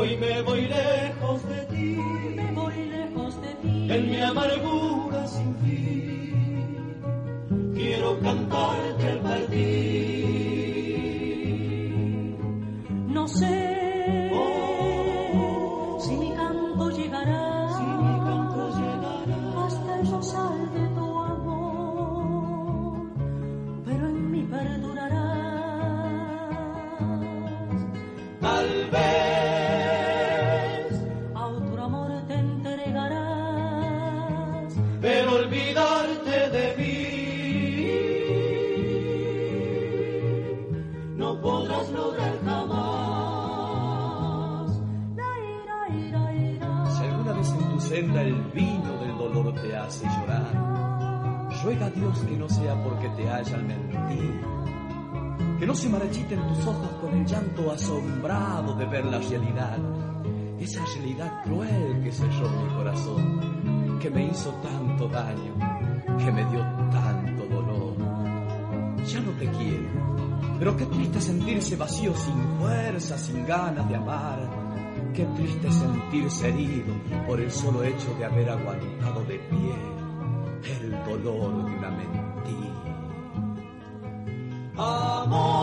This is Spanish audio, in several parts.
Hoy me voy lejos de ti, me voy lejos de ti, en mi amargura sin fin. Quiero cantarte al partir. No sé Ruega Dios que no sea porque te hayan mentido, que no se marchiten tus ojos con el llanto asombrado de ver la realidad, esa realidad cruel que selló mi corazón, que me hizo tanto daño, que me dio tanto dolor. Ya no te quiero, pero qué triste sentirse vacío sin fuerza, sin ganas de amar. Qué triste sentirse herido por el solo hecho de haber aguantado de pie el dolor de una mentira. Amor,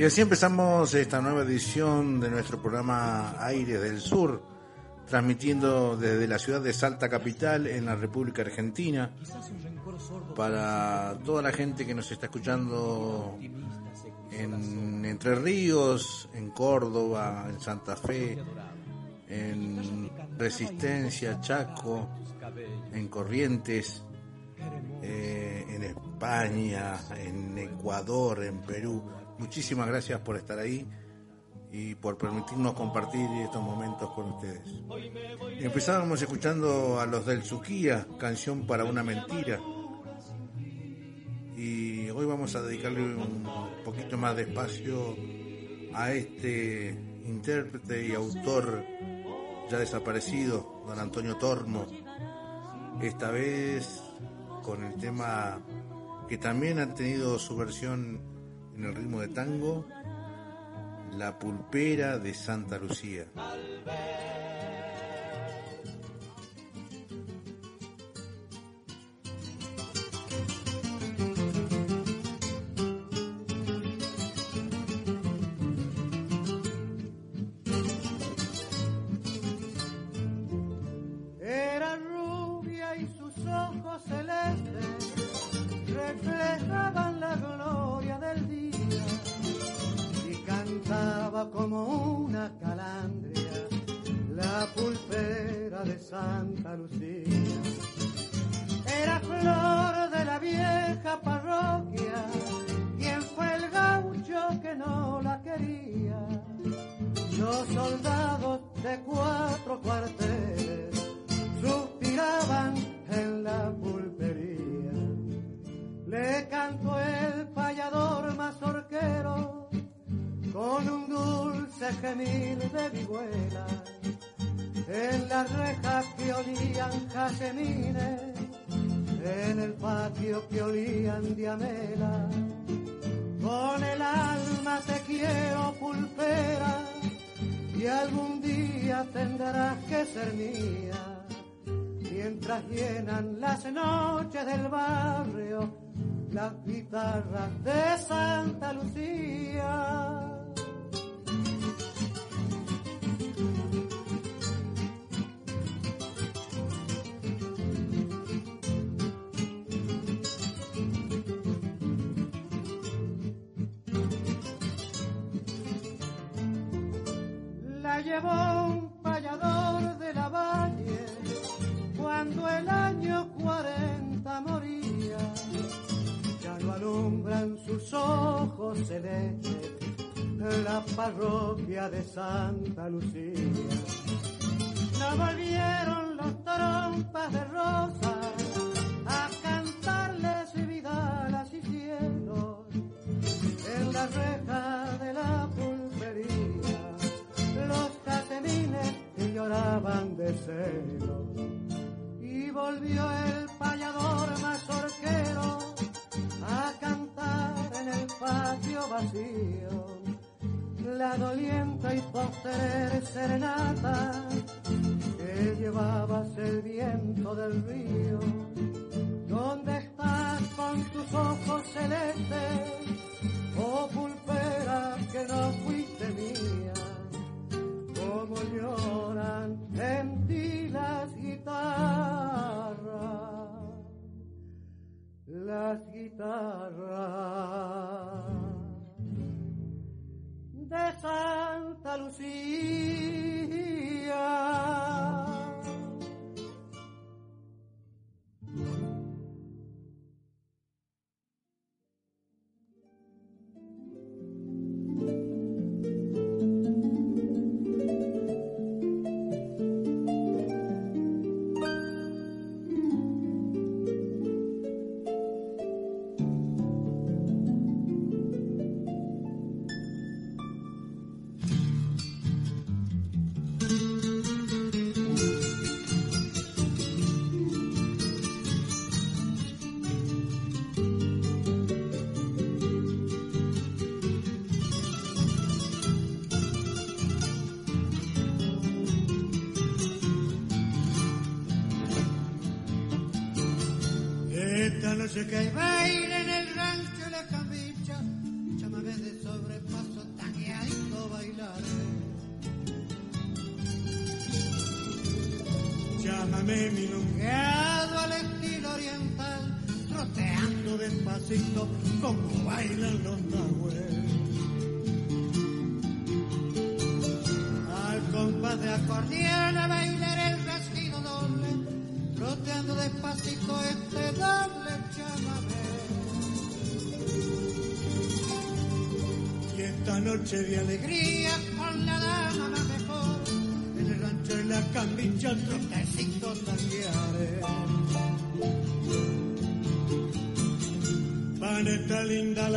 Y así empezamos esta nueva edición de nuestro programa Aire del Sur, transmitiendo desde la ciudad de Salta Capital en la República Argentina, para toda la gente que nos está escuchando en Entre Ríos, en Córdoba, en Santa Fe, en Resistencia, Chaco, en Corrientes, eh, en España, en Ecuador, en Perú. Muchísimas gracias por estar ahí y por permitirnos compartir estos momentos con ustedes. Empezábamos escuchando a los del Suquía, canción para una mentira. Y hoy vamos a dedicarle un poquito más de espacio a este intérprete y autor ya desaparecido, don Antonio Tormo. Esta vez con el tema que también ha tenido su versión en el ritmo de tango, La Pulpera de Santa Lucía. Santa Lucía. Era flor de la vieja parroquia, quien fue el gaucho que no la quería. Los soldados de cuatro cuarteles suspiraban en la pulpería. Le cantó el payador mazorquero con un dulce gemir de vihuela. En las rejas que olían jazmines, en el patio que olían diamela. Con el alma te quiero pulpera y algún día tendrás que ser mía. Mientras llenan las noches del barrio las guitarras de Santa Lucía. celeste, la parroquia de Santa Lucía. No volvieron las trompas de rosa a cantarle su vidalas y cielos en la reja de la pulpería. Los catemines lloraban de celos y volvió el la dolienta y posterior serenata que llevabas el viento del río. ¿Dónde estás con tus ojos celestes, oh pulpera que no fuiste mía? Como lloran en ti las guitarras, las guitarras de Santa Lucía. que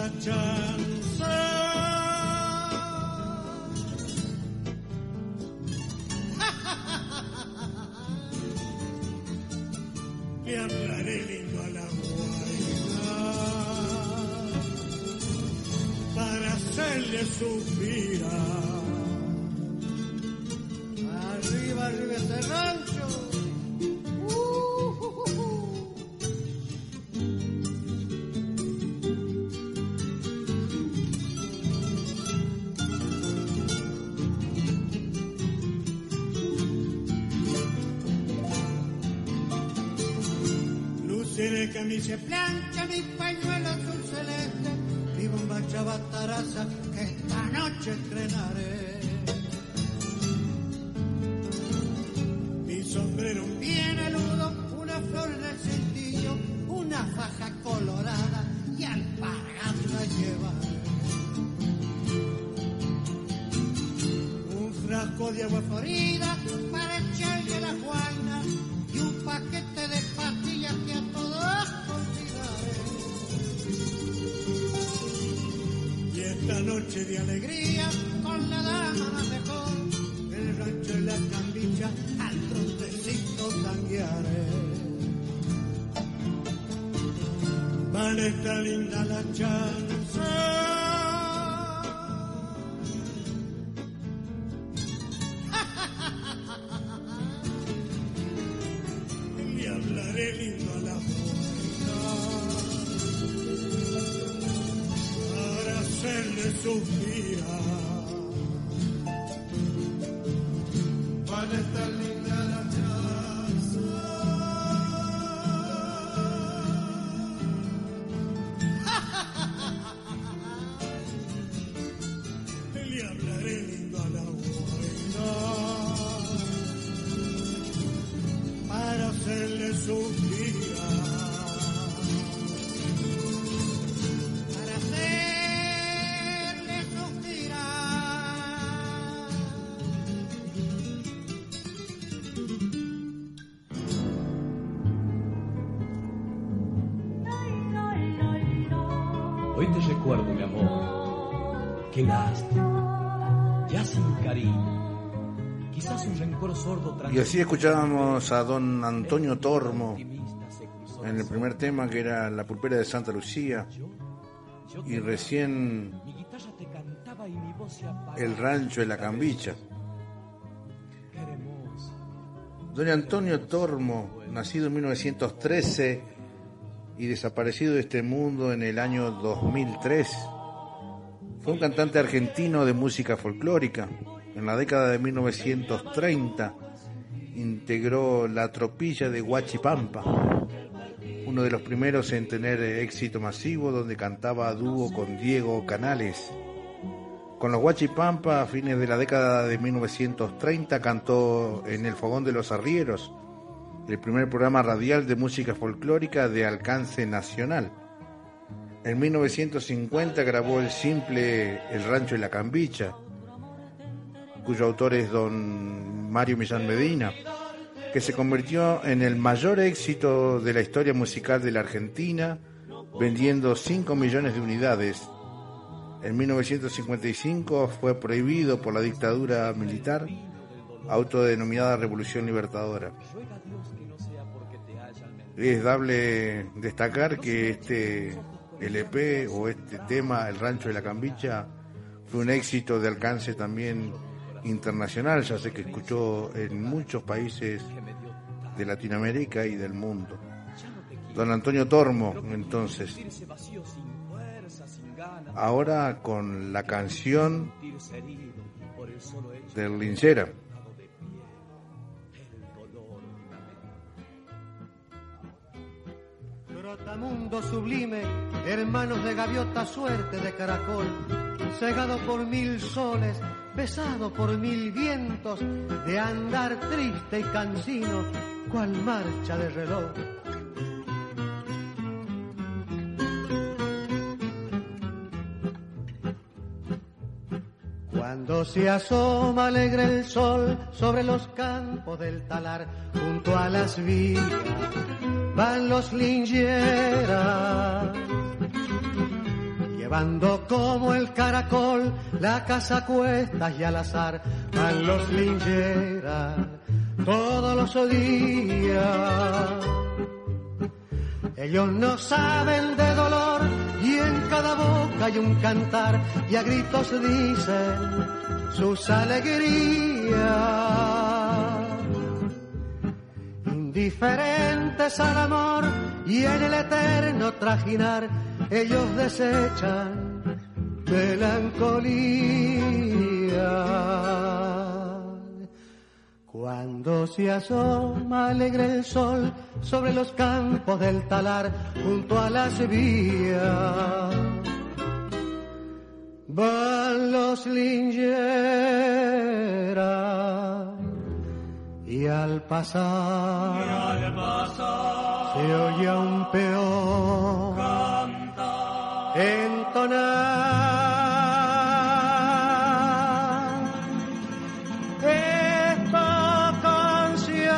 that time. agua florida. Y así escuchábamos a don Antonio Tormo en el primer tema que era La pulpera de Santa Lucía y recién El rancho de la cambicha. Don Antonio Tormo, nacido en 1913 y desaparecido de este mundo en el año 2003, fue un cantante argentino de música folclórica. En la década de 1930 integró la tropilla de Huachipampa, uno de los primeros en tener éxito masivo donde cantaba a dúo con Diego Canales. Con los Huachipampa, a fines de la década de 1930, cantó en El Fogón de los Arrieros, el primer programa radial de música folclórica de alcance nacional. En 1950 grabó el simple El Rancho y la Cambicha, cuyo autor es don Mario Millán Medina, que se convirtió en el mayor éxito de la historia musical de la Argentina, vendiendo 5 millones de unidades en 1955 fue prohibido por la dictadura militar, autodenominada Revolución Libertadora. Es dable destacar que este LP o este tema, El Rancho de la Cambicha, fue un éxito de alcance también internacional, ya sé que escuchó en muchos países de Latinoamérica y del mundo. Don Antonio Tormo, entonces, ahora con la canción del Linchera. Trotamundo sublime, hermanos de gaviota, suerte de caracol, cegado por mil soles, besado por mil vientos, de andar triste y cansino, cual marcha de reloj. Cuando se asoma alegre el sol sobre los campos del talar, junto a las vías van los lingeras, llevando como el caracol la casa cuestas y al azar, van los lingeras todos los días. Ellos no saben de dolor y en cada boca hay un cantar y a gritos dicen sus alegrías. Indiferentes al amor y en el eterno trajinar, ellos desechan melancolía. Cuando se asoma alegre el sol sobre los campos del talar junto a las vías, van los lingeras y al pasar, se oye un peón entonar. esta canción.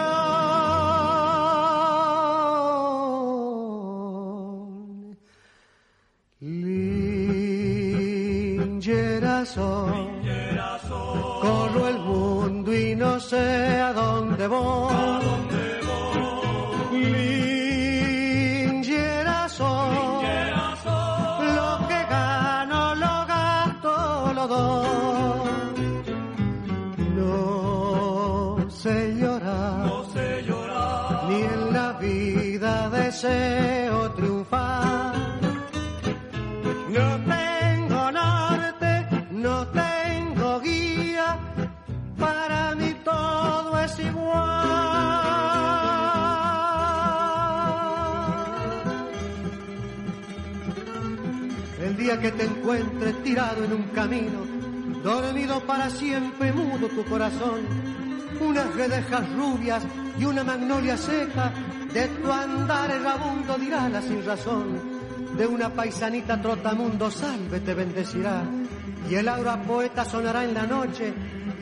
Lingerazón, corro el mundo y no sé a dónde voy. Que te encuentres tirado en un camino, dormido para siempre, mudo tu corazón, unas redejas rubias y una magnolia seca, de tu andar errabundo dirá la sin razón, de una paisanita trotamundo salve te bendecirá, y el aura poeta sonará en la noche,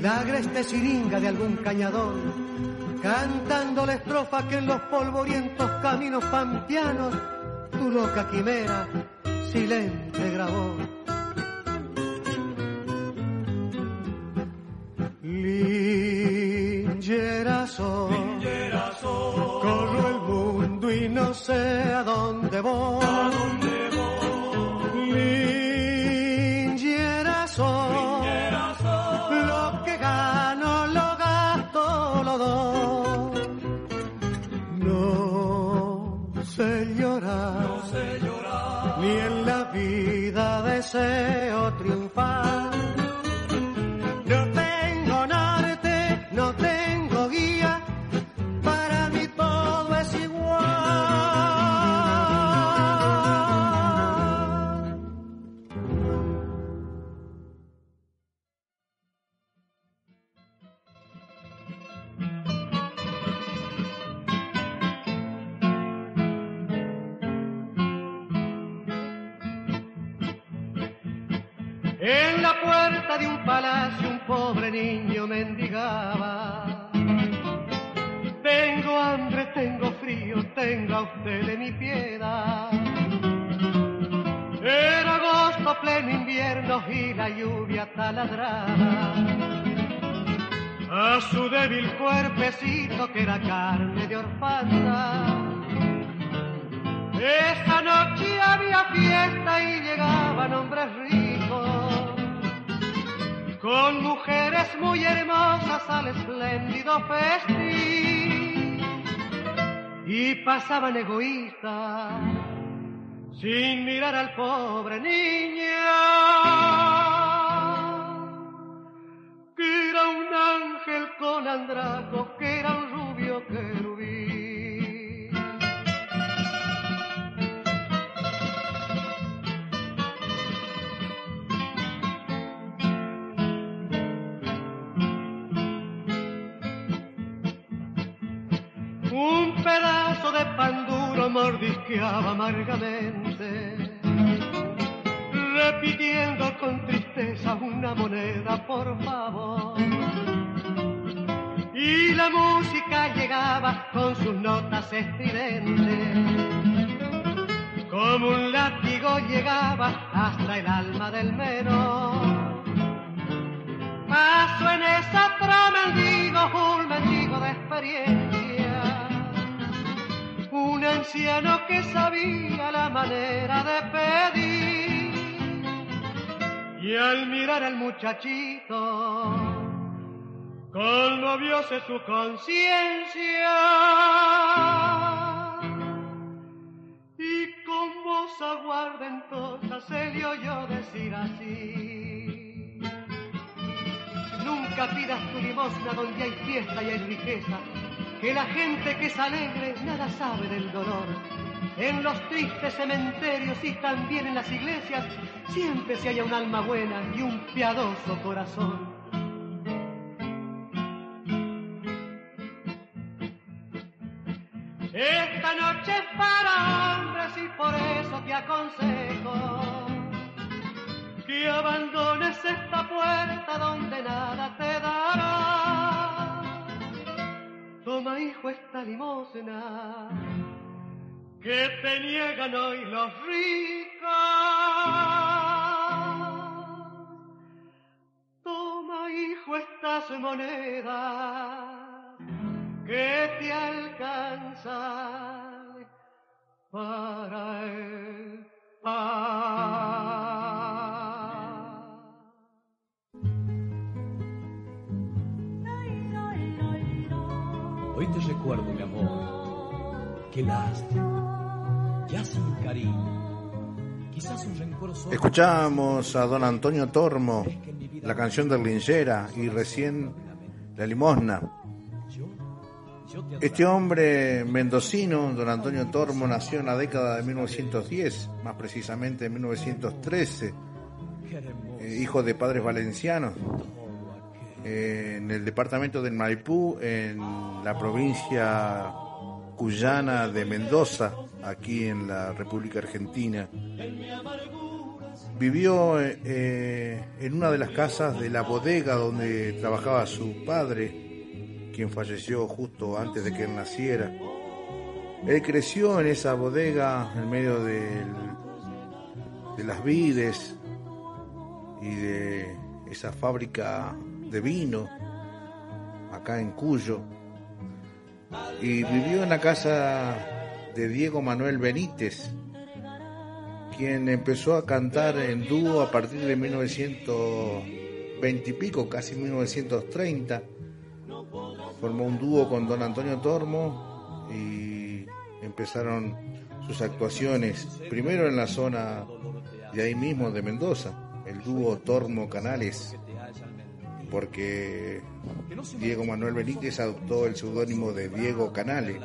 la agreste siringa de algún cañadón, cantando la estrofa que en los polvorientos caminos pampeanos tu loca quimera silente grabó. Lingerazo, corro el mundo y no sé a dónde voy. Lingerazo, vida y pasaban egoístas, sin mirar al pobre niño, que era un ángel con andrajos, que era un rubio querubín. Mordisqueaba amargamente, repitiendo con tristeza una moneda, por favor. Y la música llegaba con sus notas estridentes, como un látigo llegaba hasta el alma del menor. Paso en esa trama mendigo, un mendigo de experiencia, un anciano que sabía la manera de pedir. Y al mirar al muchachito, conmovióse su conciencia. Y con voz aguardentosa se le oyó decir así. Nunca pidas tu limosna donde hay fiesta y hay riqueza, que la gente que es alegre nada sabe del dolor. En los tristes cementerios y también en las iglesias siempre se halla un alma buena y un piadoso corazón. Esta noche es para hombres y por eso te aconsejo que abandones esta puerta donde nada te dará. Toma, hijo, esta limosna que te niegan hoy los ricos. Toma, hijo, estas monedas que te alcanzan para el pan. Hoy te recuerdo, mi amor. Qué lástima. Ya sin cariño. Quizás un rencor solo. Escuchamos a don Antonio Tormo, la canción del Linchera y recién La Limosna. Este hombre mendocino, don Antonio Tormo, nació en la década de 1910, más precisamente en 1913, eh, hijo de padres valencianos, en el departamento del Maipú, en la provincia cuyana de Mendoza, aquí en la República Argentina. Vivió eh, en una de las casas de la bodega donde trabajaba su padre, quien falleció justo antes de que él naciera. Él creció en esa bodega en medio de las vides y de esa fábrica de vino acá en Cuyo. Y vivió en la casa de Diego Manuel Benítez, quien empezó a cantar en dúo a partir de 1920 y pico, casi 1930. Formó un dúo con don Antonio Tormo y empezaron sus actuaciones, primero en la zona de ahí mismo de Mendoza, el dúo Tormo Canales, porque Diego Manuel Benítez adoptó el seudónimo de Diego Canales.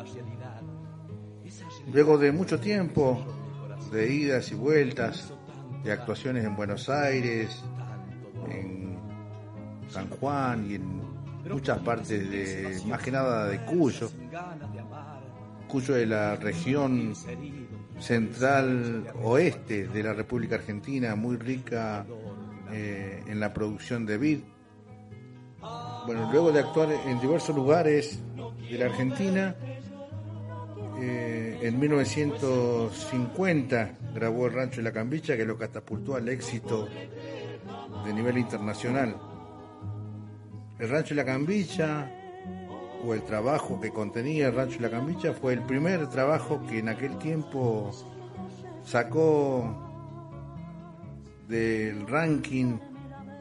Luego de mucho tiempo de idas y vueltas, de actuaciones en Buenos Aires, en San Juan y en muchas partes de, más que nada de Cuyo, Cuyo de la región central oeste de la República Argentina, muy rica eh, en la producción de vid. Bueno, luego de actuar en diversos lugares de la Argentina, eh, en 1950 grabó El Rancho de la Cambicha, que lo catapultó al éxito de nivel internacional. El Rancho de la Cambicha, o el trabajo que contenía El Rancho de la Cambicha, fue el primer trabajo que en aquel tiempo sacó del ranking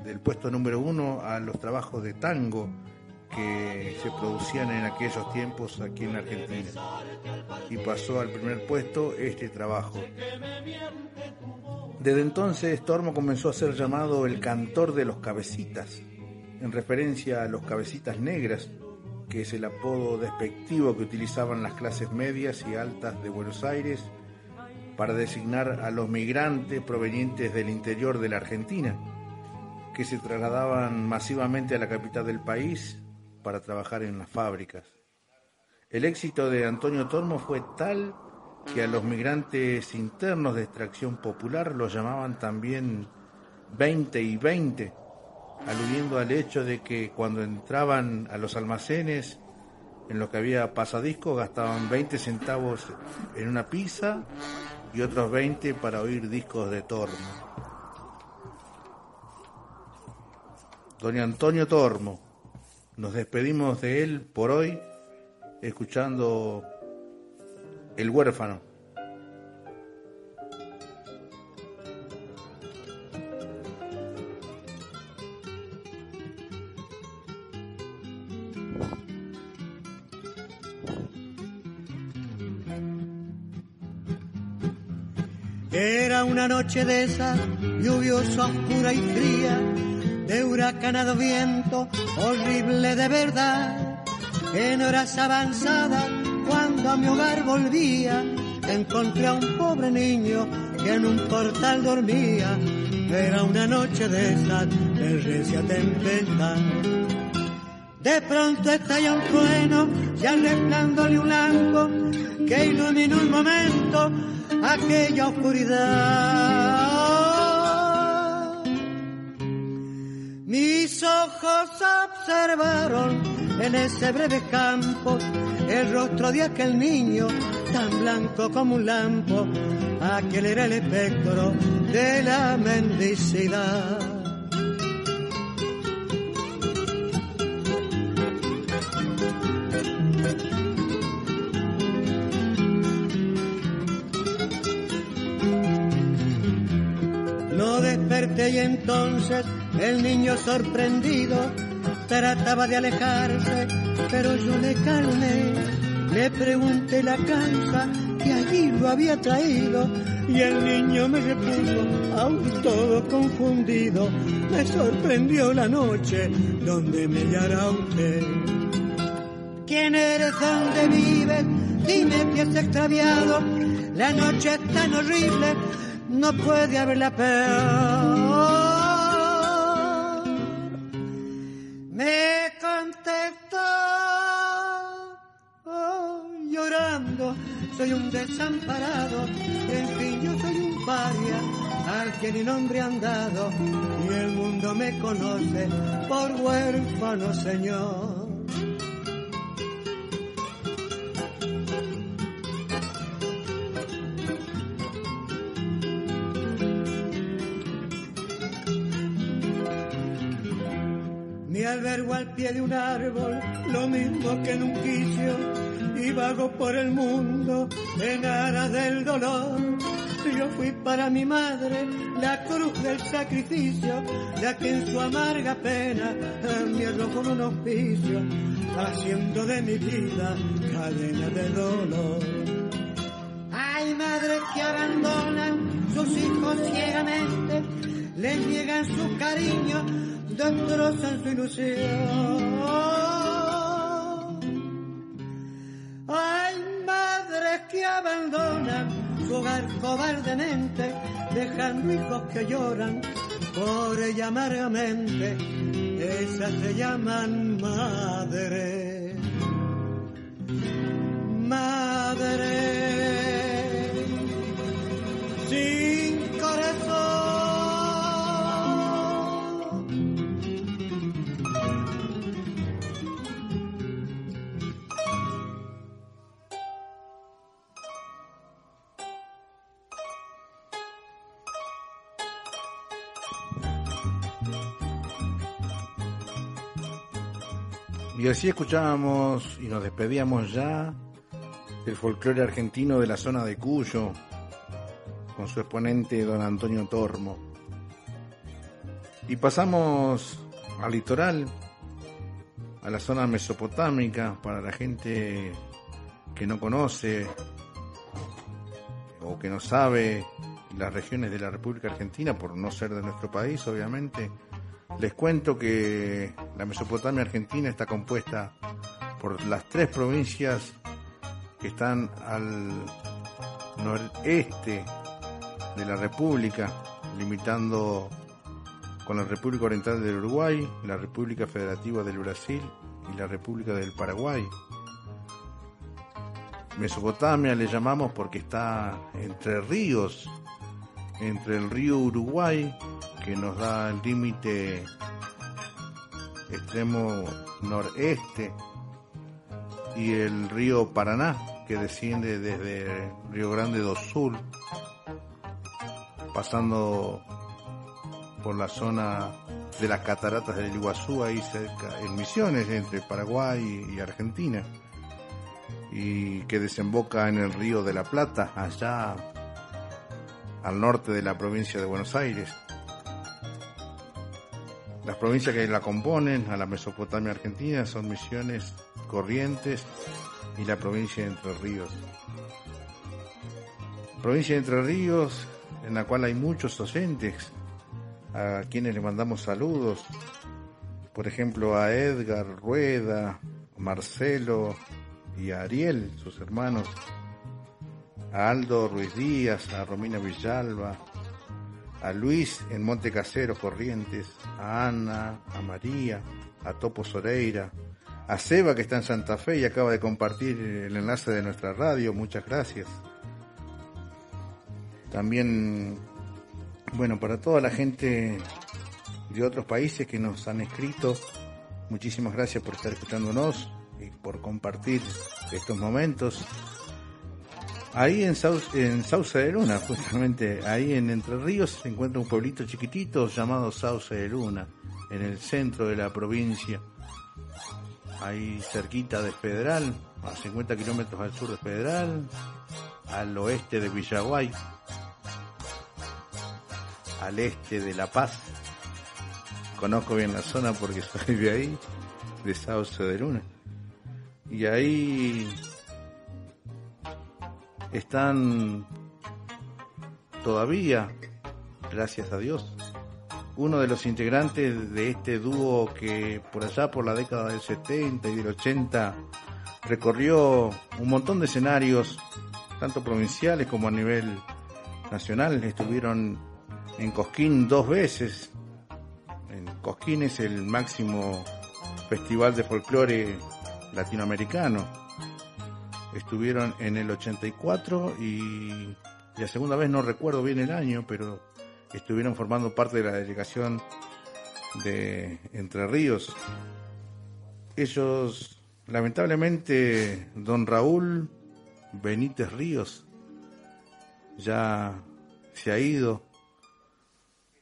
del puesto número uno a los trabajos de tango que se producían en aquellos tiempos aquí en Argentina. Y pasó al primer puesto este trabajo. Desde entonces Tormo comenzó a ser llamado el cantor de los cabecitas, en referencia a los cabecitas negras, que es el apodo despectivo que utilizaban las clases medias y altas de Buenos Aires para designar a los migrantes provenientes del interior de la Argentina, que se trasladaban masivamente a la capital del país para trabajar en las fábricas. El éxito de Antonio Tormo fue tal que a los migrantes internos de extracción popular los llamaban también 20 y 20, aludiendo al hecho de que cuando entraban a los almacenes en lo que había pasadiscos gastaban 20 centavos en una pizza y otros 20 para oír discos de Tormo. Don Antonio Tormo, nos despedimos de él por hoy escuchando El huérfano. Era una noche de esa, lluviosa, oscura y fría, de huracanado viento, horrible de verdad. En horas avanzadas, cuando a mi hogar volvía, encontré a un pobre niño que en un portal dormía. Era una noche de esa, de recia tempestad. De pronto estalló un trueno, ya resplandole un lampo que iluminó un momento aquella oscuridad. Mis ojos observaron en ese breve campo el rostro de aquel niño, tan blanco como un lampo. Aquel era el espectro de la mendicidad. No desperté y entonces el niño sorprendido trataba de alejarse, pero yo le calmé. Le pregunté la causa que allí lo había traído y el niño me repuso, aún todo confundido. Me sorprendió la noche donde me hallará usted. ¿Quién eres? ¿Dónde vives? Dime que has extraviado. La noche es tan horrible, no puede haberla peor. soy un desamparado, en fin yo soy un paria, al que ni nombre han dado, y el mundo me conoce por huérfano señor. Mi albergo al pie de un árbol, lo mismo que en un quicio, y vago por el mundo en aras del dolor. Yo fui para mi madre la cruz del sacrificio, la que en su amarga pena me arrojó un hospicio, haciendo de mi vida cadena de dolor. Hay madres que abandonan sus hijos ciegamente, les niegan su cariño, destrozan su ilusión. Que abandonan su hogar cobardemente, dejando hijos que lloran por ella amargamente. Esas se llaman madre. Madre. Sin corazón. Y así escuchábamos y nos despedíamos ya del folclore argentino de la zona de Cuyo, con su exponente don Antonio Tormo. Y pasamos al litoral, a la zona mesopotámica, para la gente que no conoce o que no sabe las regiones de la República Argentina, por no ser de nuestro país, obviamente. Les cuento que la Mesopotamia Argentina está compuesta por las tres provincias que están al noreste de la República, limitando con la República Oriental del Uruguay, la República Federativa del Brasil y la República del Paraguay. Mesopotamia le llamamos porque está entre ríos, entre el río Uruguay, que nos da el límite extremo noreste, y el río Paraná, que desciende desde Río Grande do Sul, pasando por la zona de las cataratas del Iguazú, ahí cerca, en Misiones, entre Paraguay y Argentina, y que desemboca en el río de la Plata, allá al norte de la provincia de Buenos Aires. Las provincias que la componen a la Mesopotamia Argentina son Misiones, Corrientes y la provincia de Entre Ríos. Provincia de Entre Ríos, en la cual hay muchos docentes, a quienes le mandamos saludos, por ejemplo a Edgar Rueda, Marcelo y a Ariel, sus hermanos, a Aldo Ruiz Díaz, a Romina Villalba, a Luis en Monte Casero, Corrientes, a Ana, a María, a Topo Soreira, a Seba que está en Santa Fe y acaba de compartir el enlace de nuestra radio, muchas gracias. También, bueno, para toda la gente de otros países que nos han escrito, muchísimas gracias por estar escuchándonos y por compartir estos momentos. Ahí en, Sauce, de Luna, justamente, ahí en Entre Ríos se encuentra un pueblito chiquitito llamado Sauce de Luna, en el centro de la provincia, ahí cerquita de Federal, a 50 kilómetros al sur de Federal, al oeste de Villaguay, al este de La Paz. Conozco bien la zona porque soy de ahí, de Sauce de Luna. Y ahí están todavía, gracias a Dios, uno de los integrantes de este dúo que por allá por la década del 70 y del 80 recorrió un montón de escenarios, tanto provinciales como a nivel nacional. Estuvieron en Cosquín dos veces. En Cosquín es el máximo festival de folclore latinoamericano estuvieron en el 84 y la segunda vez no recuerdo bien el año, pero estuvieron formando parte de la delegación de Entre Ríos. Ellos, lamentablemente, don Raúl Benítez Ríos ya se ha ido,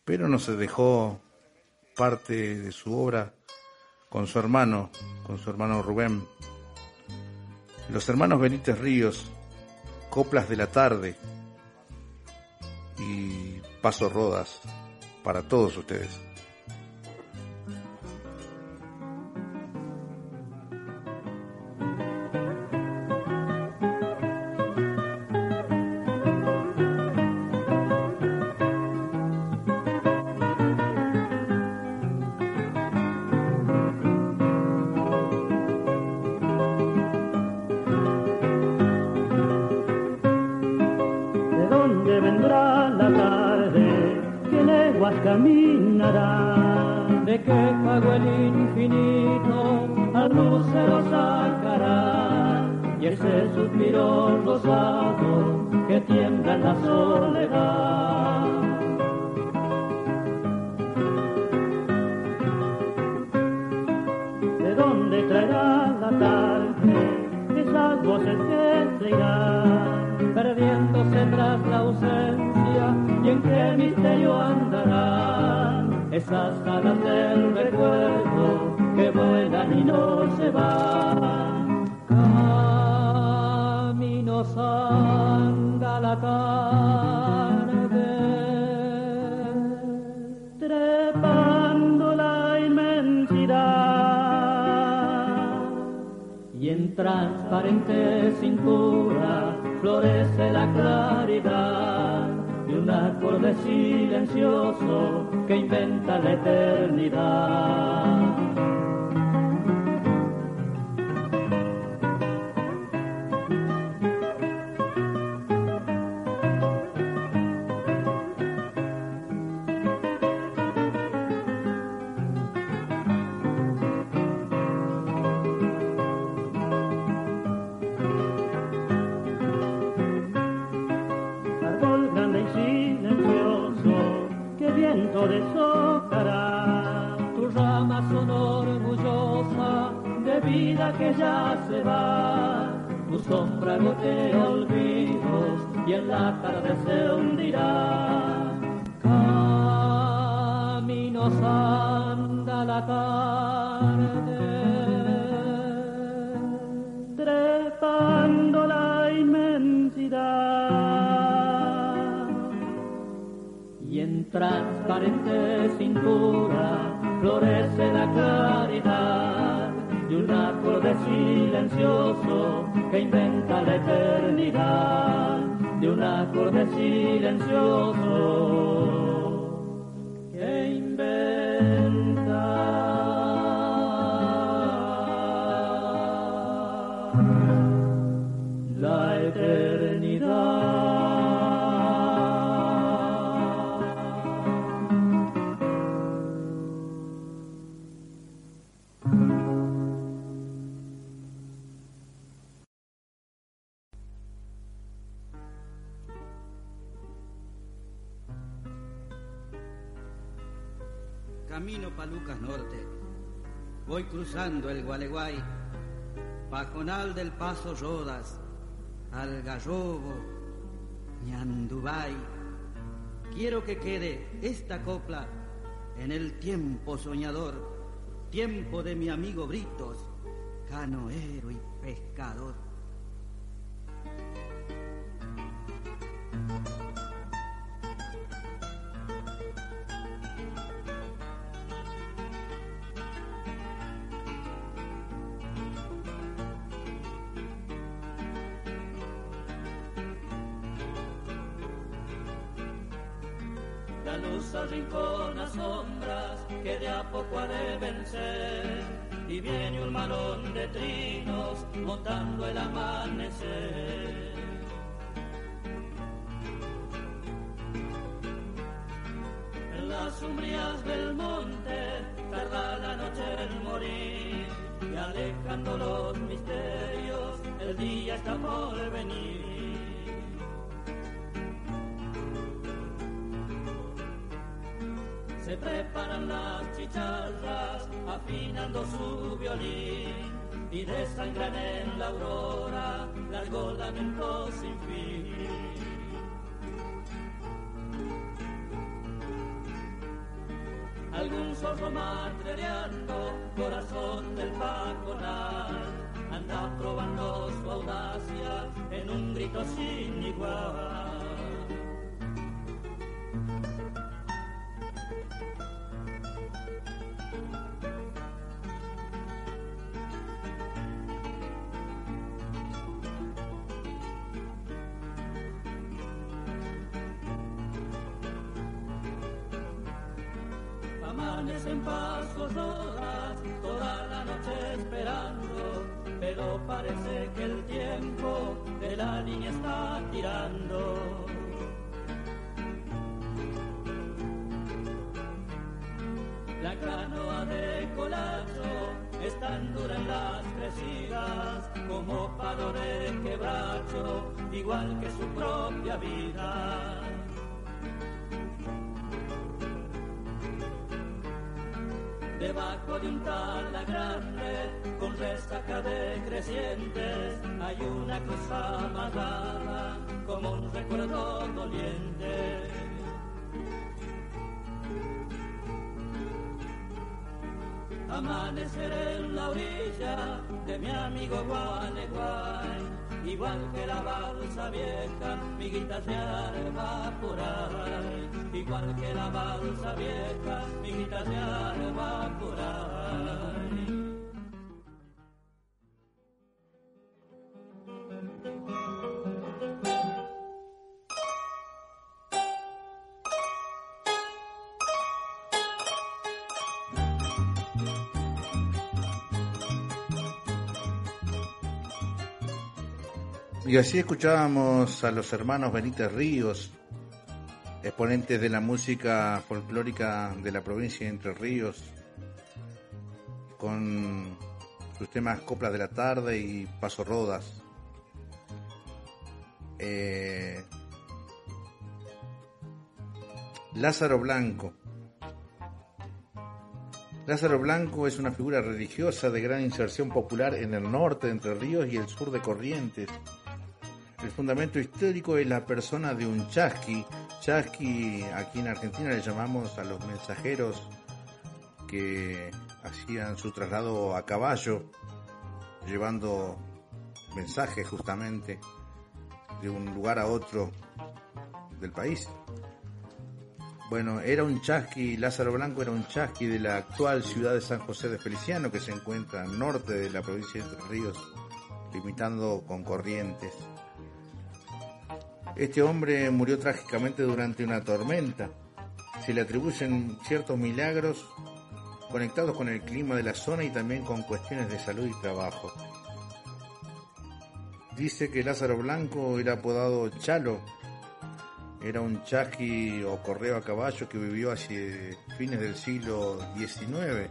pero no se dejó parte de su obra con su hermano, con su hermano Rubén. Los hermanos Benítez Ríos, Coplas de la Tarde y Paso Rodas para todos ustedes. ¿De dónde traerá la tarde? Esas voces que se irán perdiéndose tras la ausencia y en qué misterio andarán esas alas del recuerdo que vuelan y no se van. Caminos anda la tarde, transparente cintura florece la claridad de un acorde silencioso que inventa la eternidad. Camino Palucas Norte. Voy cruzando el Gualeguay, Pajonal del Paso Rodas, Algarrobo, Ñandubay. Quiero que quede esta copla en el tiempo soñador, tiempo de mi amigo Britos, canoero y pescador. Y desangran en la aurora largos lamentos sin fin. algún zorro matrereando, corazón del paconal, anda probando su audacia en un grito sin igual. En pasos horas, toda la noche esperando, pero parece que el tiempo de la niña está tirando. La canoa de colacho es tan dura en las crecidas como palo de quebracho, igual que su propia vida. Debajo de un tala grande, con resaca de crecientes, hay una cruz amarrada como un recuerdo doliente. Amanecer en la orilla de mi amigo Gualeguay igual que la balsa vieja, mi guitarra va por ahí. Igual que la balsa vieja, mi guitarra va por Y así escuchábamos a los hermanos Benítez Ríos, exponentes de la música folclórica de la provincia de Entre Ríos, con sus temas Coplas de la Tarde y Paso Rodas. Eh, Lázaro Blanco. Lázaro Blanco es una figura religiosa de gran inserción popular en el norte de Entre Ríos y el sur de Corrientes el fundamento histórico es la persona de un chasqui. Chasqui, aquí en Argentina le llamamos a los mensajeros que hacían su traslado a caballo, llevando mensajes justamente de un lugar a otro del país. Bueno, era un chasqui, Lázaro Blanco era un chasqui de la actual ciudad de San José de Feliciano, que se encuentra al norte de la provincia de Entre Ríos, limitando con Corrientes. Este hombre murió trágicamente durante una tormenta. Se le atribuyen ciertos milagros conectados con el clima de la zona y también con cuestiones de salud y trabajo. Dice que Lázaro Blanco era apodado Chalo, era un chasqui o correo a caballo que vivió hacia fines del siglo XIX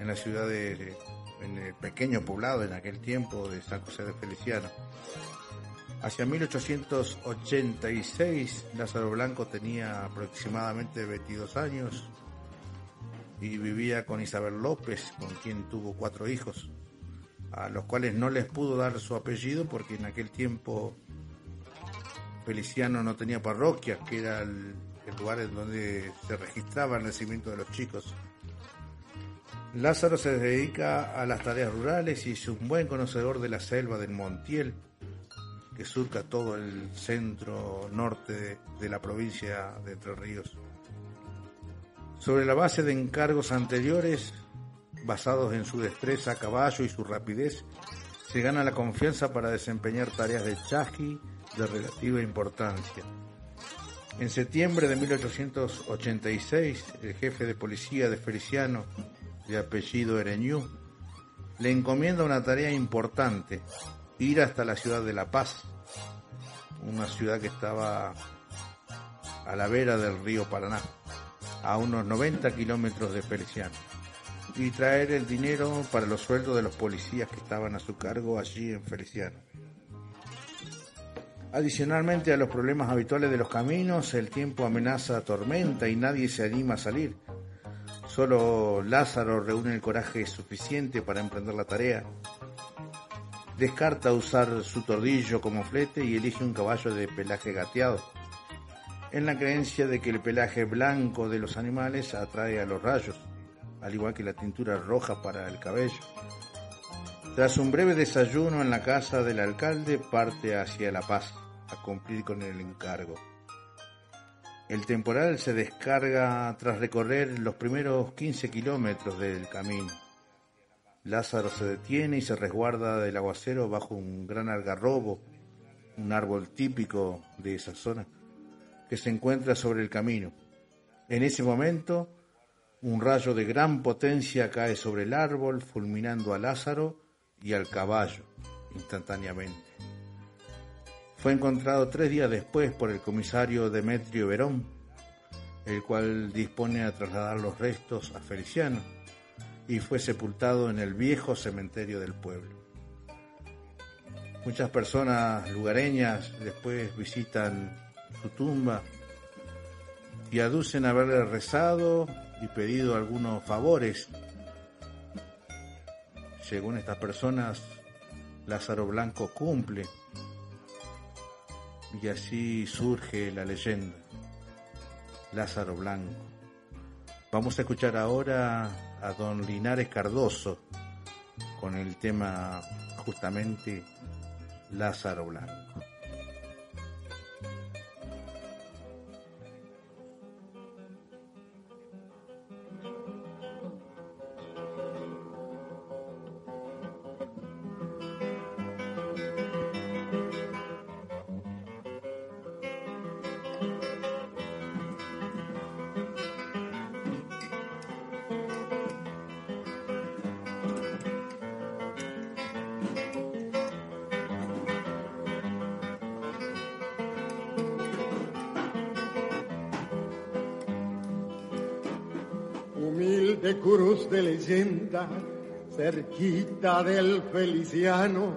en la ciudad de, en el pequeño poblado en aquel tiempo de San José de Feliciano. Hacia 1886 Lázaro Blanco tenía aproximadamente 22 años y vivía con Isabel López, con quien tuvo cuatro hijos, a los cuales no les pudo dar su apellido porque en aquel tiempo Feliciano no tenía parroquia, que era el, lugar en donde se registraba el nacimiento de los chicos. Lázaro se dedica a las tareas rurales y es un buen conocedor de la selva del Montiel, surca todo el centro norte de, la provincia de Entre Ríos. Sobre la base de encargos anteriores, basados en su destreza a caballo y su rapidez, se gana la confianza para desempeñar tareas de chasqui de relativa importancia. En septiembre de 1886, el jefe de policía de Feliciano, de apellido Ereñú, le encomienda una tarea importante, ir hasta la ciudad de La Paz, una ciudad que estaba a la vera del río Paraná, a unos 90 kilómetros de Feliciano, y traer el dinero para los sueldos de los policías que estaban a su cargo allí en Feliciano. Adicionalmente a los problemas habituales de los caminos, el tiempo amenaza tormenta y nadie se anima a salir. Solo Lázaro reúne el coraje suficiente para emprender la tarea descarta usar su tordillo como flete y elige un caballo de pelaje gateado. en la creencia de que el pelaje blanco de los animales atrae a los rayos, al igual que la tintura roja para el cabello. Tras un breve desayuno en la casa del alcalde, parte hacia La Paz a cumplir con el encargo. El temporal se descarga tras recorrer los primeros 15 kilómetros del camino. Lázaro se detiene y se resguarda del aguacero bajo un gran algarrobo, un árbol típico de esa zona, que se encuentra sobre el camino. En ese momento, un rayo de gran potencia cae sobre el árbol, fulminando a Lázaro y al caballo instantáneamente. Fue encontrado tres días después por el comisario Demetrio Verón, el cual dispone a trasladar los restos a Feliciano y fue sepultado en el viejo cementerio del pueblo. Muchas personas lugareñas después visitan su tumba y aducen haberle rezado y pedido algunos favores. Según estas personas, Lázaro Blanco cumple y así surge la leyenda. Lázaro Blanco. Vamos a escuchar ahora a don Linares Cardoso con el tema justamente Lázaro Blanco. Cerquita del Feliciano,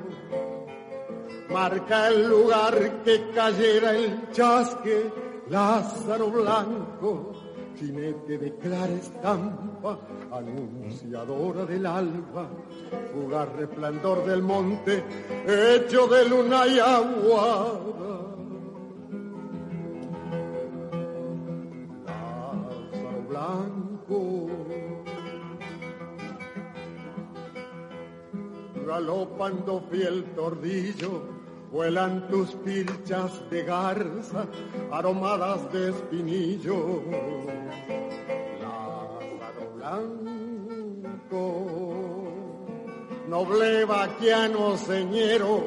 marca el lugar que cayera el chasque, Lázaro Blanco, jinete de clara estampa, anunciadora del alba, fugaz resplandor del monte, hecho de luna y aguada. Galopando fiel tordillo, vuelan tus pilchas de garza, aromadas de espinillo. Lázaro blanco, noble vaquiano señero,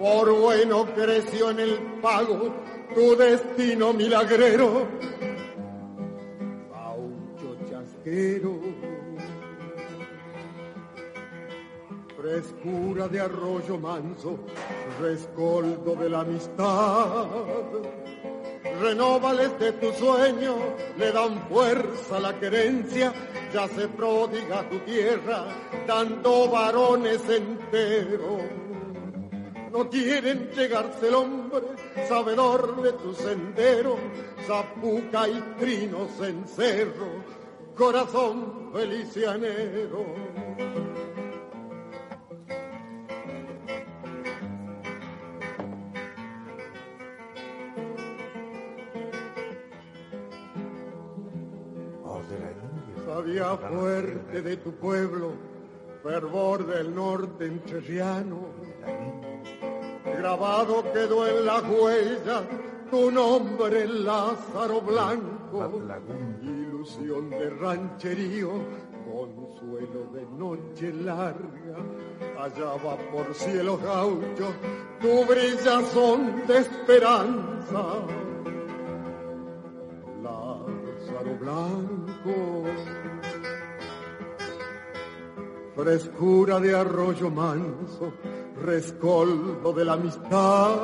por bueno creció en el pago tu destino milagrero. De arroyo manso, rescoldo de la amistad. Renóvales de tu sueño, le dan fuerza a la querencia, ya se prodiga tu tierra, dando varones enteros. No quieren llegarse el hombre, sabedor de tu sendero, zapuca y trinos en cerro, corazón felicianero. Fuerte de tu pueblo, fervor del norte entrerriano. Grabado quedó en la huella tu nombre, Lázaro Blanco. Ilusión de rancherío, consuelo de noche larga. Allá va por cielo gaucho tu brillazón de esperanza. Lázaro Blanco frescura de arroyo manso, rescoldo de la amistad.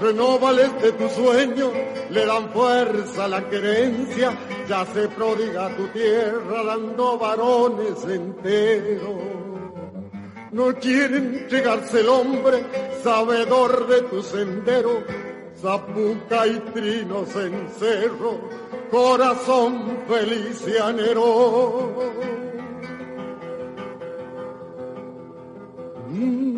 Renóvales de tu sueño, le dan fuerza a la querencia, ya se prodiga tu tierra dando varones enteros. No quieren llegarse el hombre, sabedor de tu sendero, zapuca y trinos me.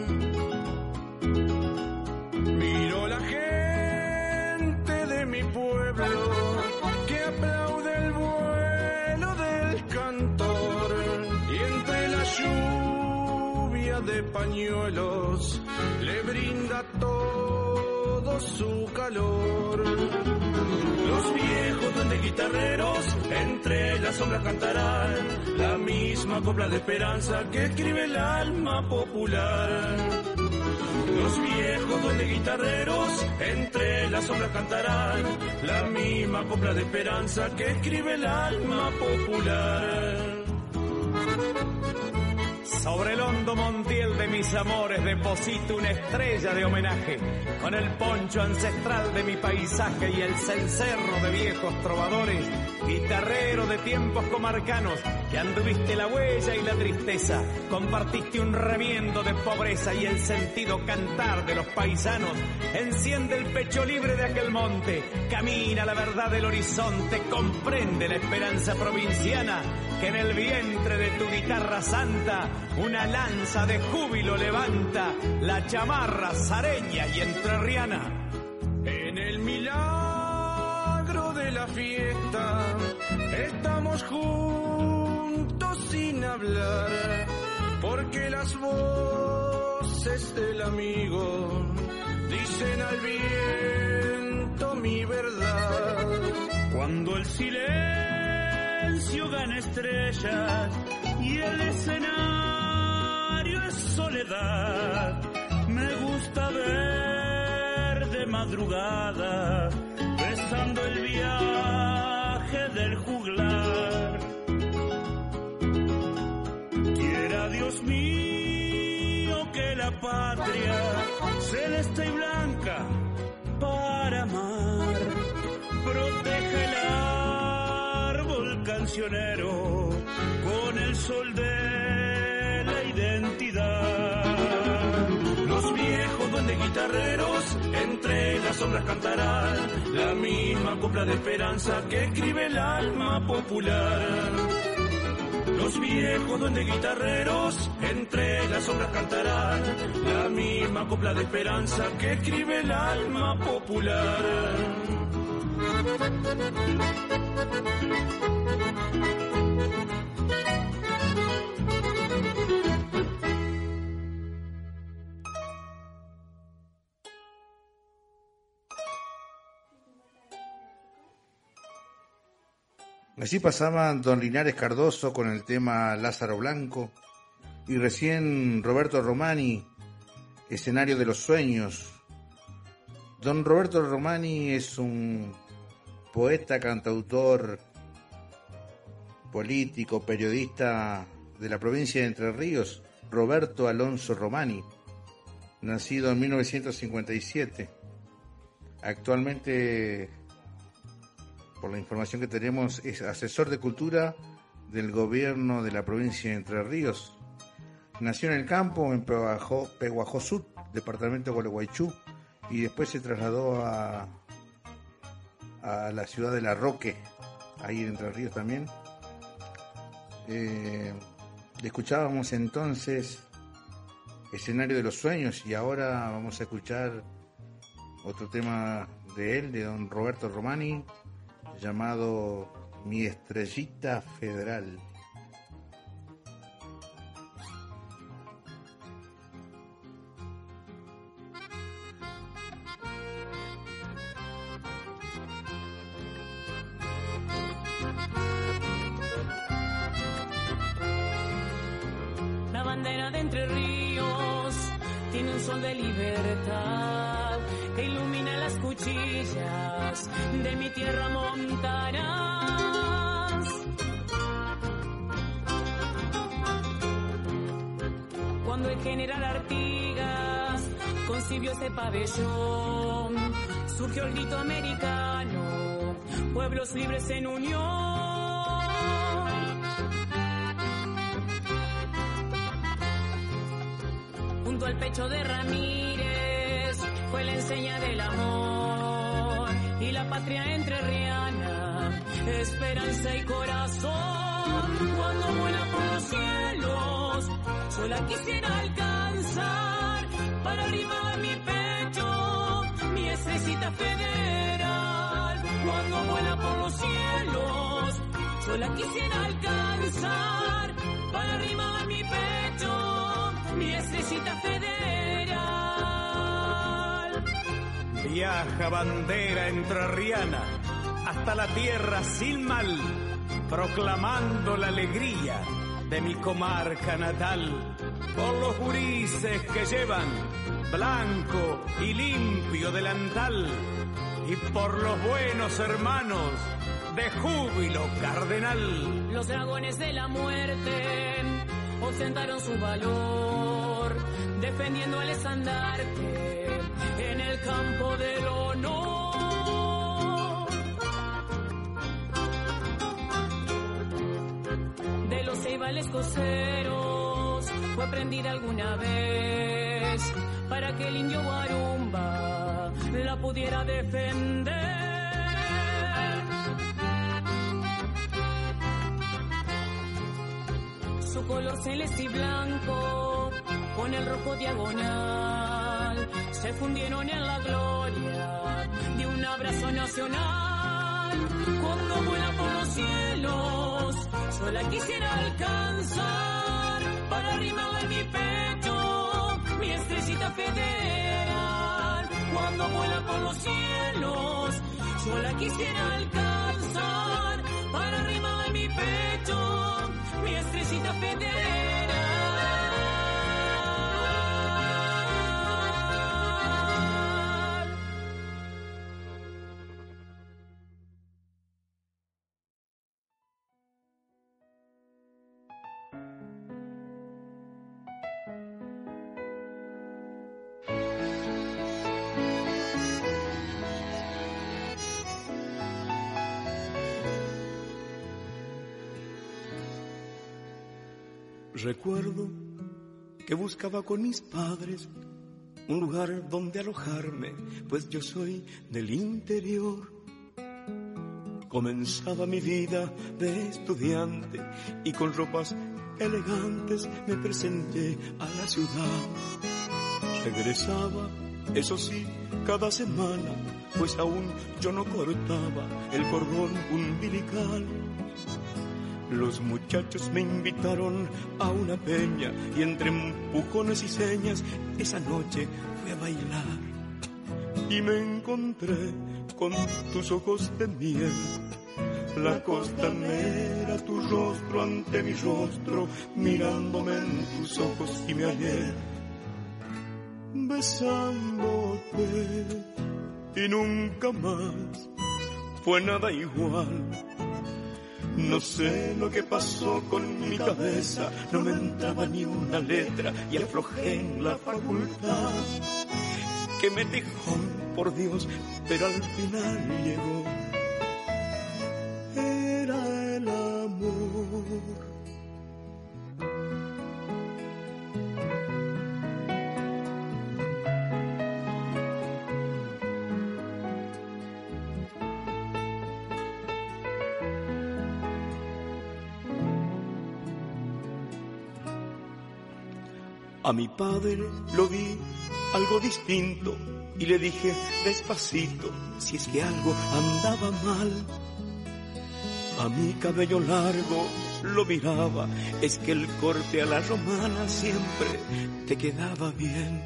felicianero. copla de esperanza que escribe el alma popular. Los viejos duendes guitarreros entre las sombras cantarán la misma copla de esperanza que escribe el alma popular. Sobre el hondo montiel de mis amores deposito una estrella de homenaje, con el poncho ancestral de mi paisaje y el cencerro de viejos trovadores, guitarrero de tiempos comarcanos, que anduviste la huella y la tristeza, compartiste un remiendo de pobreza y el sentido cantar de los paisanos, enciende el pecho libre de aquel monte, camina la verdad del horizonte, comprende la esperanza provinciana, que en el vientre de tu guitarra santa una lanza de júbilo levanta la chamarra zareña y entrerriana. En el milagro de la fiesta estamos juntos sin hablar, porque las voces del amigo dicen al viento mi verdad. Cuando el silencio gana estrellas y el escenario es soledad. Me gusta ver madrugada, besando el viaje del juglar. Quiera Dios mío que la patria celeste y blanca para amar protege el árbol cancionero con el sol de la identidad. Los viejos duendes guitarreros las sombras cantarán la misma copla de esperanza que escribe el alma popular. Los viejos duendes guitarreros entre las sombras cantarán la misma copla de esperanza que escribe el alma popular. Así pasaba Don Linares Cardoso con el tema Lázaro Blanco y recién Roberto Romani, escenario de los sueños. Don Roberto Romani es un poeta, cantautor, político, periodista de la provincia de Entre Ríos, Roberto Alonso Romani, nacido en 1957. Actualmente por la información que tenemos, es asesor de cultura del gobierno de la provincia de Entre Ríos. Nació en el campo, en Peguajó, Sur, departamento de Gualeguaychú, y después se trasladó a, a la ciudad de La Roque, ahí en Entre Ríos también. Eh, escuchábamos entonces Escenario de los Sueños y ahora vamos a escuchar otro tema de él, de don Roberto Romani, llamado Mi Estrellita Federal. De mi comarca natal. Por los gurises que llevan blanco y limpio delantal, y por los buenos hermanos de júbilo cardenal. Los dragones de la muerte ostentaron su valor, defendiendo al estandarte en el campo del honor. Ceibales coseros fue prendida alguna vez para que el indio Guarumba la pudiera defender. su color celeste y blanco con el rojo diagonal se fundieron en la gloria de un abrazo nacional. Cuando vuela por los cielos, sola quisiera alcanzar para arriba de mi pecho mi estrellita federal. Cuando vuela por los cielos, sola quisiera alcanzar para arriba de mi pecho mi estrellita federal. Recuerdo que buscaba con mis padres un lugar donde alojarme, pues yo soy del interior. Comenzaba mi vida de estudiante y con ropas elegantes me presenté a la ciudad. Regresaba, eso sí, cada semana, pues aún yo no cortaba el cordón umbilical. Los muchachos me invitaron a una peña y entre empujones y señas esa noche fui a bailar. Y me encontré con tus ojos de miel, la costanera, tu rostro ante mi rostro, mirándome en tus ojos y me hallé besándote y nunca más fue nada igual. No sé lo que pasó con mi cabeza, no me entraba ni una letra y aflojé en la facultad. Que me dejó, por Dios, pero al final llegó. A mi padre lo vi algo distinto y le dije despacito si es que algo andaba mal. A mi cabello largo lo miraba, es que el corte a la romana siempre te quedaba bien.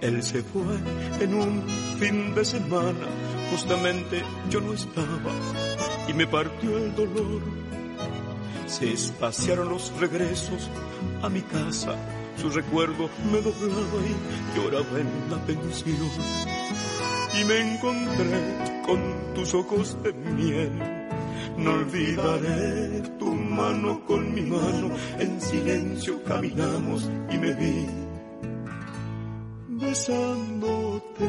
Él se fue en un fin de semana, justamente yo no estaba y me partió el dolor se espaciaron los regresos a mi casa. Su recuerdo me doblaba y lloraba en la pensión. Y me encontré con tus ojos de miel. No olvidaré tu mano con mi mano. En silencio caminamos y me vi besándote.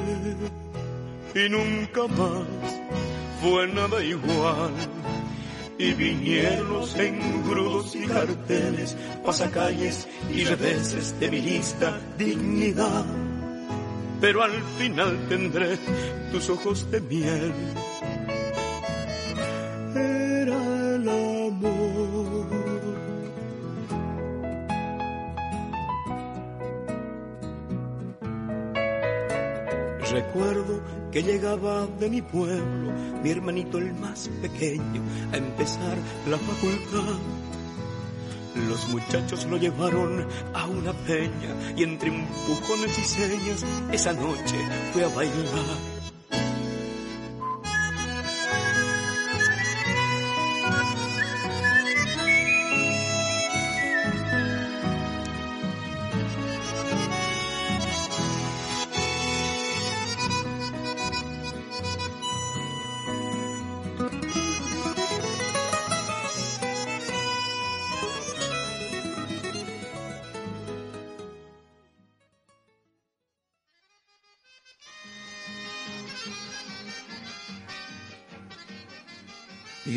Y nunca más fue nada igual y vinieron los engrudos y carteles, pasacalles y reveses de mi lista dignidad. Pero al final tendré tus ojos de miel. Era el amor. Recuerdo que llegaba de mi pueblo, mi hermanito el más pequeño, a empezar la facultad. Los muchachos lo llevaron a una peña y entre empujones y señas esa noche fue a bailar.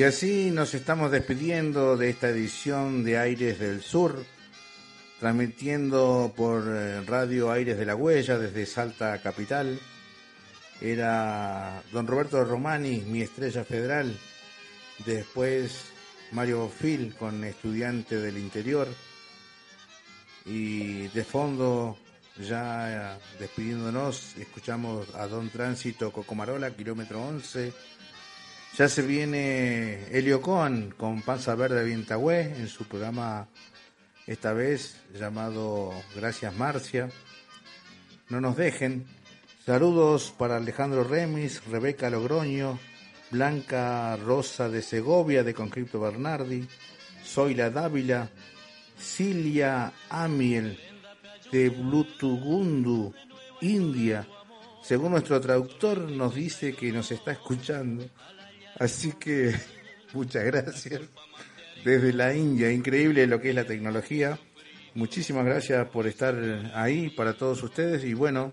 Y así nos estamos despidiendo de esta edición de Aires del Sur, transmitiendo por eh, Radio Aires de la Huella desde Salta Capital. Era don Roberto Romani, mi estrella federal. Después Mario Fil con Estudiante del Interior. Y de fondo, ya despidiéndonos, escuchamos a Don Tránsito Cocomarola, kilómetro 11 ya se viene Helio Cohen con Panza Verde Vientagüe en su programa, esta vez llamado Gracias Marcia. No nos dejen. Saludos para Alejandro Remis, Rebeca Logroño, Blanca Rosa de Segovia de Concripto Bernardi, Zoila Dávila, Cilia Amiel de Blutugundu, India. Según nuestro traductor nos dice que nos está escuchando. Así que muchas gracias. Desde la India, increíble lo que es la tecnología. Muchísimas gracias por estar ahí para todos ustedes y bueno,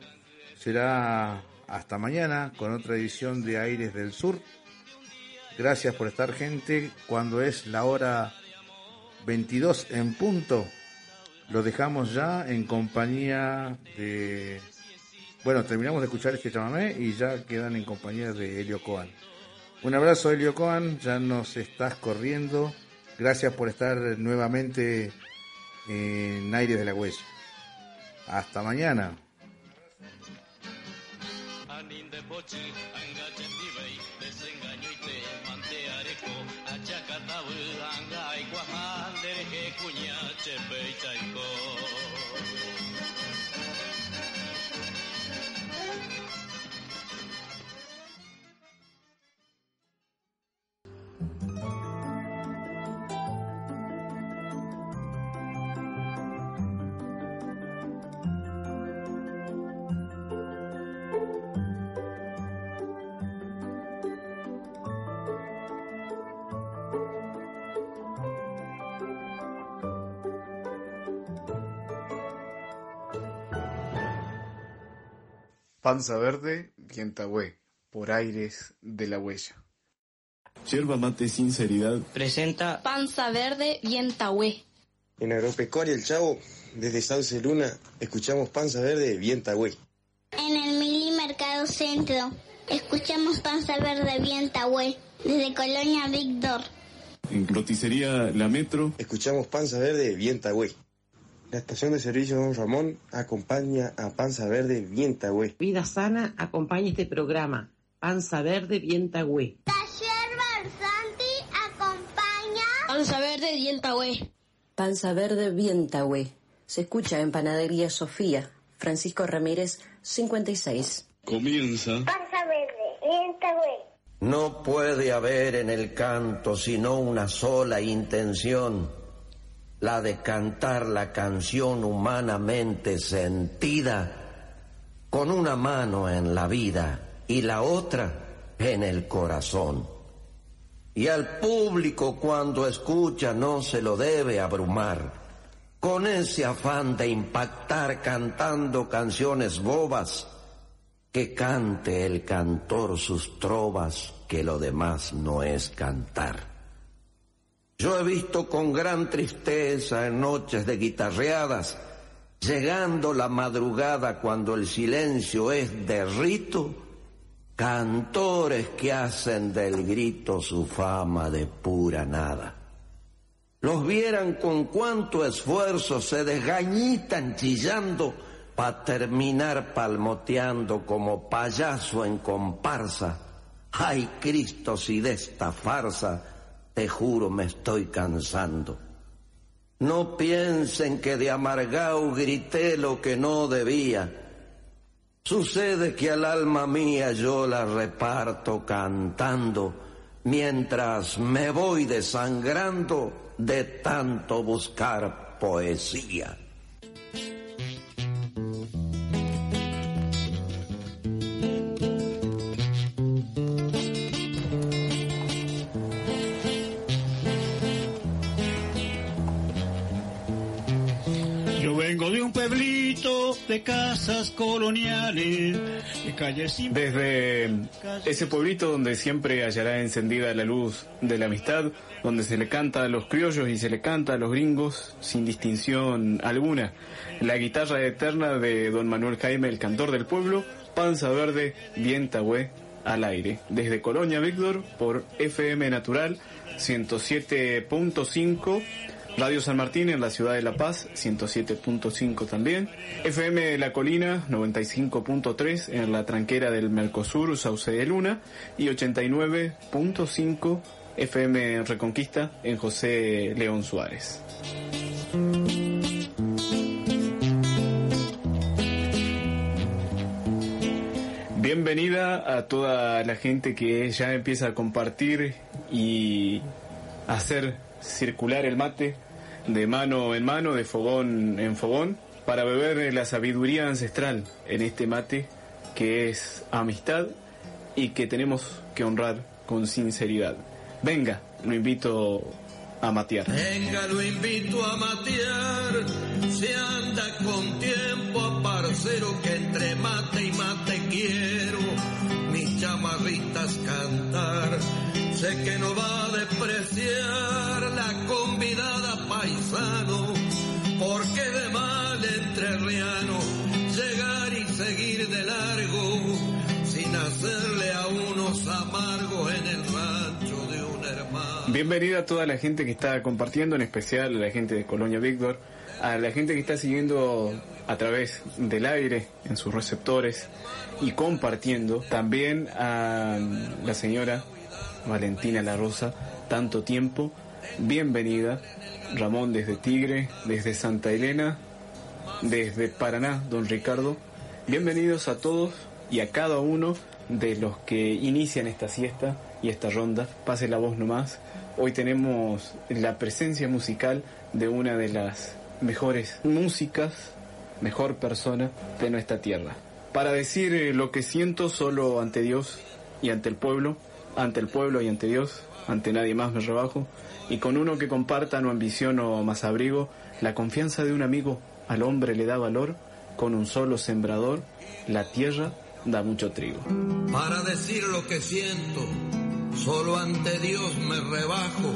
será hasta mañana con otra edición de Aires del Sur. Gracias por estar gente. Cuando es la hora 22 en punto, lo dejamos ya en compañía de... Bueno, terminamos de escuchar este chamamé y ya quedan en compañía de Helio Coan. Un abrazo, Elio Coan, ya nos estás corriendo. Gracias por estar nuevamente en Aires de la Huella. Hasta mañana. Panza Verde, Vientagüe, por aires de la huella. Yerba mate sinceridad. Presenta Panza Verde, Vientagüe. En Agropecuaria El Chavo, desde Sauce Luna, escuchamos Panza Verde, Vientagüe. En el Mili Mercado Centro, escuchamos Panza Verde, Vientagüe, desde Colonia Víctor. En Roticería La Metro, escuchamos Panza Verde, Vientagüe. La estación de servicio Don Ramón acompaña a Panza Verde Vientagüe. Vida Sana acompaña este programa. Panza Verde Vientagüe. Taller Barsanti acompaña. Panza Verde Vientagüe. Panza Verde Vientagüe. Se escucha en Panadería Sofía. Francisco Ramírez, 56. Comienza. Panza Verde Vientagüe. No puede haber en el canto sino una sola intención, la de cantar la canción humanamente sentida con una mano en la vida y la otra en el corazón. Y al público cuando escucha no se lo debe abrumar con ese afán de impactar cantando canciones bobas, que cante el cantor sus trovas, que lo demás no es cantar. Yo he visto con gran tristeza en noches de guitarreadas, llegando la madrugada cuando el silencio es de rito, cantores que hacen del grito su fama de pura nada los vieran con cuánto esfuerzo se desgañitan chillando para terminar palmoteando como payaso en comparsa. Ay, Cristo, si de esta farsa, te juro me estoy cansando. No piensen que de amargao grité lo que no debía. Sucede que al alma mía yo la reparto cantando, mientras me voy desangrando de tanto buscar poesía. De casas coloniales, de calles sin... Desde ese pueblito donde siempre hallará encendida la luz de la amistad, donde se le canta a los criollos y se le canta a los gringos sin distinción alguna. La guitarra eterna de don Manuel Jaime, el cantor del pueblo, Panza Verde, Vientahue, al aire. Desde Colonia Víctor por FM Natural 107.5. Radio San Martín en la ciudad de La Paz, 107.5 también. FM La Colina, 95.3 en la tranquera del Mercosur, Sauce de Luna. Y 89.5 FM Reconquista en José León Suárez. Bienvenida a toda la gente que ya empieza a compartir y hacer circular el mate de mano en mano, de fogón en fogón, para beber la sabiduría ancestral en este mate que es amistad y que tenemos que honrar con sinceridad. Venga, lo invito a matear. Venga, lo invito a matear. Se anda con tiempo, parcero, que entre mate y mate quiero mis chamarritas cantar. Sé que no va a despreciar Bienvenida a toda la gente que está compartiendo, en especial a la gente de Colonia Víctor, a la gente que está siguiendo a través del aire en sus receptores y compartiendo, también a la señora Valentina La Rosa, tanto tiempo, bienvenida, Ramón desde Tigre, desde Santa Elena, desde Paraná, don Ricardo, bienvenidos a todos y a cada uno de los que inician esta siesta y esta ronda. Pase la voz nomás. Hoy tenemos la presencia musical de una de las mejores músicas, mejor persona de nuestra tierra. Para decir eh, lo que siento solo ante Dios y ante el pueblo, ante el pueblo y ante Dios, ante nadie más me rebajo, y con uno que comparta no ambiciono más abrigo, la confianza de un amigo al hombre le da valor, con un solo sembrador, la tierra da mucho trigo. Para decir lo que siento, solo ante Dios me rebajo.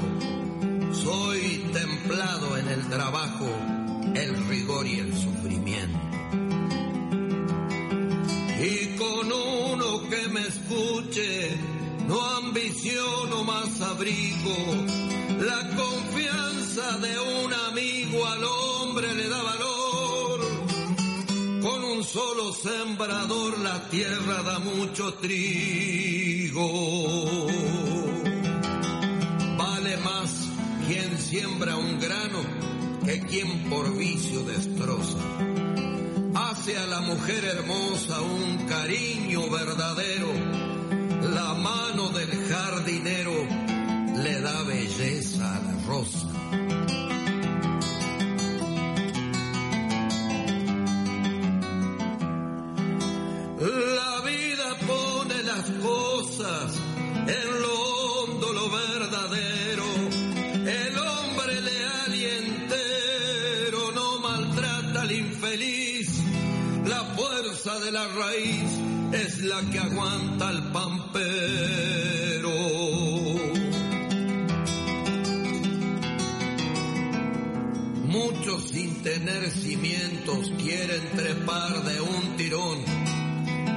Soy templado en el trabajo, el rigor y el sufrimiento. Y con uno que me escuche, no ambiciono más abrigo. La confianza de un amigo al hombre le da valor. Con un solo sembrador la tierra da mucho trigo. Vale más quien siembra un grano que quien por vicio destroza. Hace a la mujer hermosa un cariño verdadero. La mano del jardinero le da belleza a la rosa. La vida pone las cosas en lo hondo, lo verdadero. El hombre leal y entero no maltrata al infeliz. La fuerza de la raíz es la que aguanta al pampero. Muchos sin tener cimientos quieren trepar de un tirón.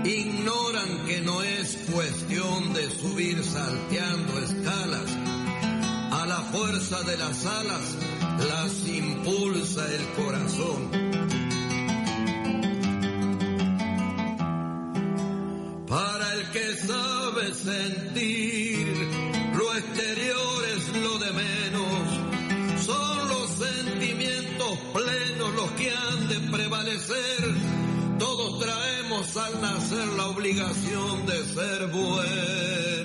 Ignoran que no es cuestión de subir salteando escalas. A la fuerza de las alas las impulsa el corazón. Sabe sentir, lo exterior es lo de menos. Son los sentimientos plenos los que han de prevalecer. Todos traemos al nacer la obligación de ser buenos.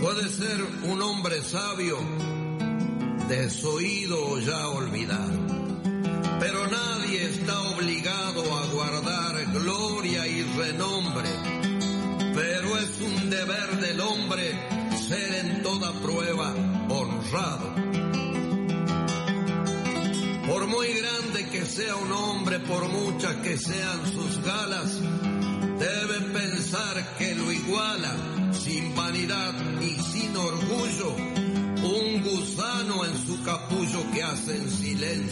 Puede ser un hombre sabio, desoído ya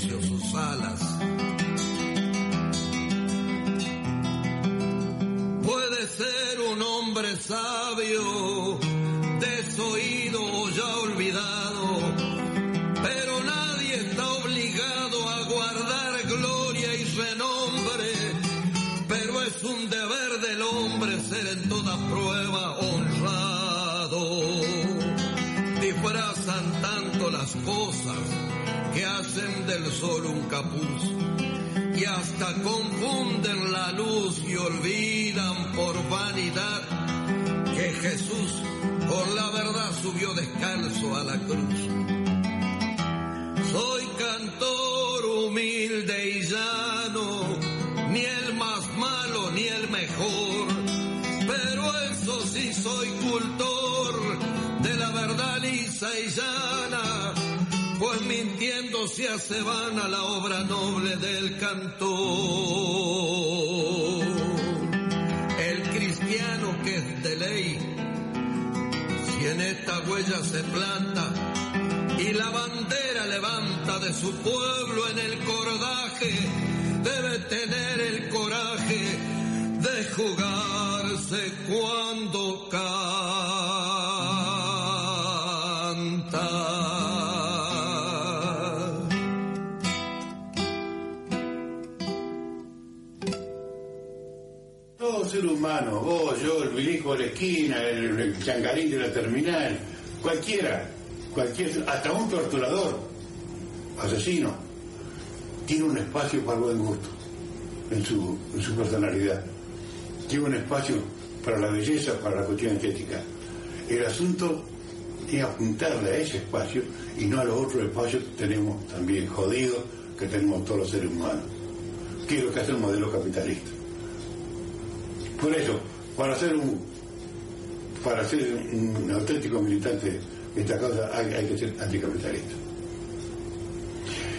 silencio sus alas. Y hasta confunden la luz y olvidan por vanidad que Jesús por la verdad subió descalzo a la cruz. Soy cantor humilde y llano, ni el más malo ni el mejor, pero eso sí soy cultor de la verdad lisa y llana, mintiendo se hace vana la obra noble del cantor. El cristiano que es de ley, si en esta huella se planta y la bandera levanta de su pueblo en el cordaje, debe tener el coraje de jugarse cuando canta. Humano, vos, yo, el milico de la esquina, el, el changarín de la terminal, cualquiera, cualquier, hasta un torturador, asesino, tiene un espacio para el buen gusto en su, en su personalidad. Tiene un espacio para la belleza, para la cuestión estética. El asunto es apuntarle a ese espacio y no a los otros espacios que tenemos también jodidos, que tenemos todos los seres humanos. ¿Qué es lo que hace un modelo capitalista? Por eso, para ser un, para ser un auténtico militante de esta causa hay, que ser anticapitalista.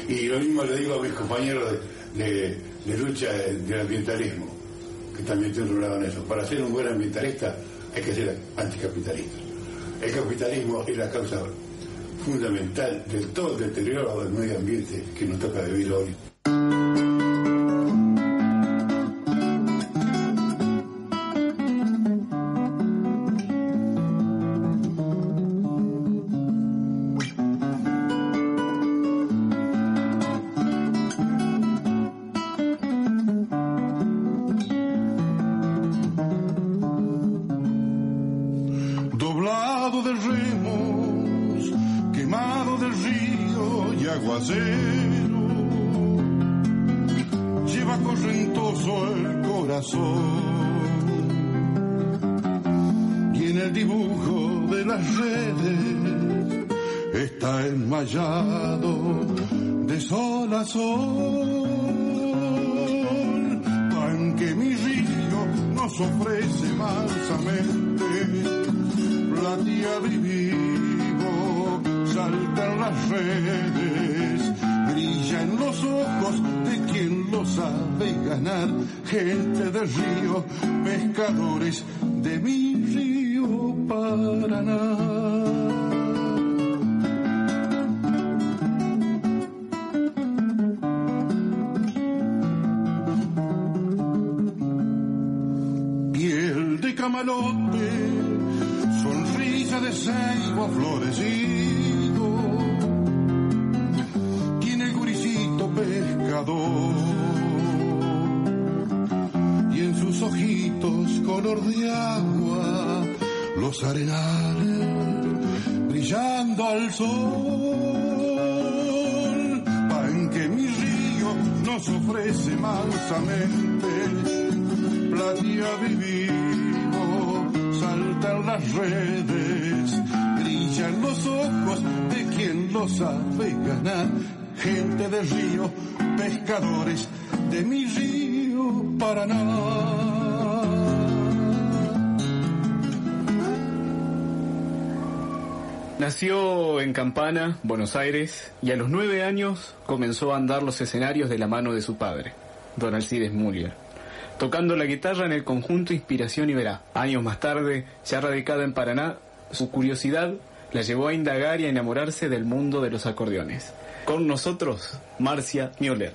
Y lo mismo le digo a mis compañeros de, de- lucha del ambientalismo, que también estoy enrolado en eso. Para ser un buen ambientalista hay que ser anticapitalista. El capitalismo es la causa fundamental de todo el deterioro del medio ambiente que nos toca vivir hoy. De remos, quemado del río y aguacero. lleva correntoso el corazón. Y en el dibujo de las redes está enmayado de sol a sol. Pan que mi río nos ofrece mansamente, plateado y vivo, saltan las redes, brilla en los ojos de quien lo sabe ganar, gente del río, pescadores de mi río Paraná. piel florecido, tiene el guricito pescador, y en sus ojitos color de agua, los arenales brillando al sol, pan que mi río nos ofrece mansamente plateado y vivo, saltan las redes, ganar, gente del río, pescadores de mi río Paraná. Nació en Campana, Buenos Aires, y a los nueve años comenzó a andar los escenarios de la mano de su padre, don Alcides Muller, tocando la guitarra en el conjunto Inspiración y Verá. Años más tarde, ya radicada en Paraná, su curiosidad la llevó a indagar y a enamorarse del mundo de los acordeones. Con nosotros, Marcia Müller.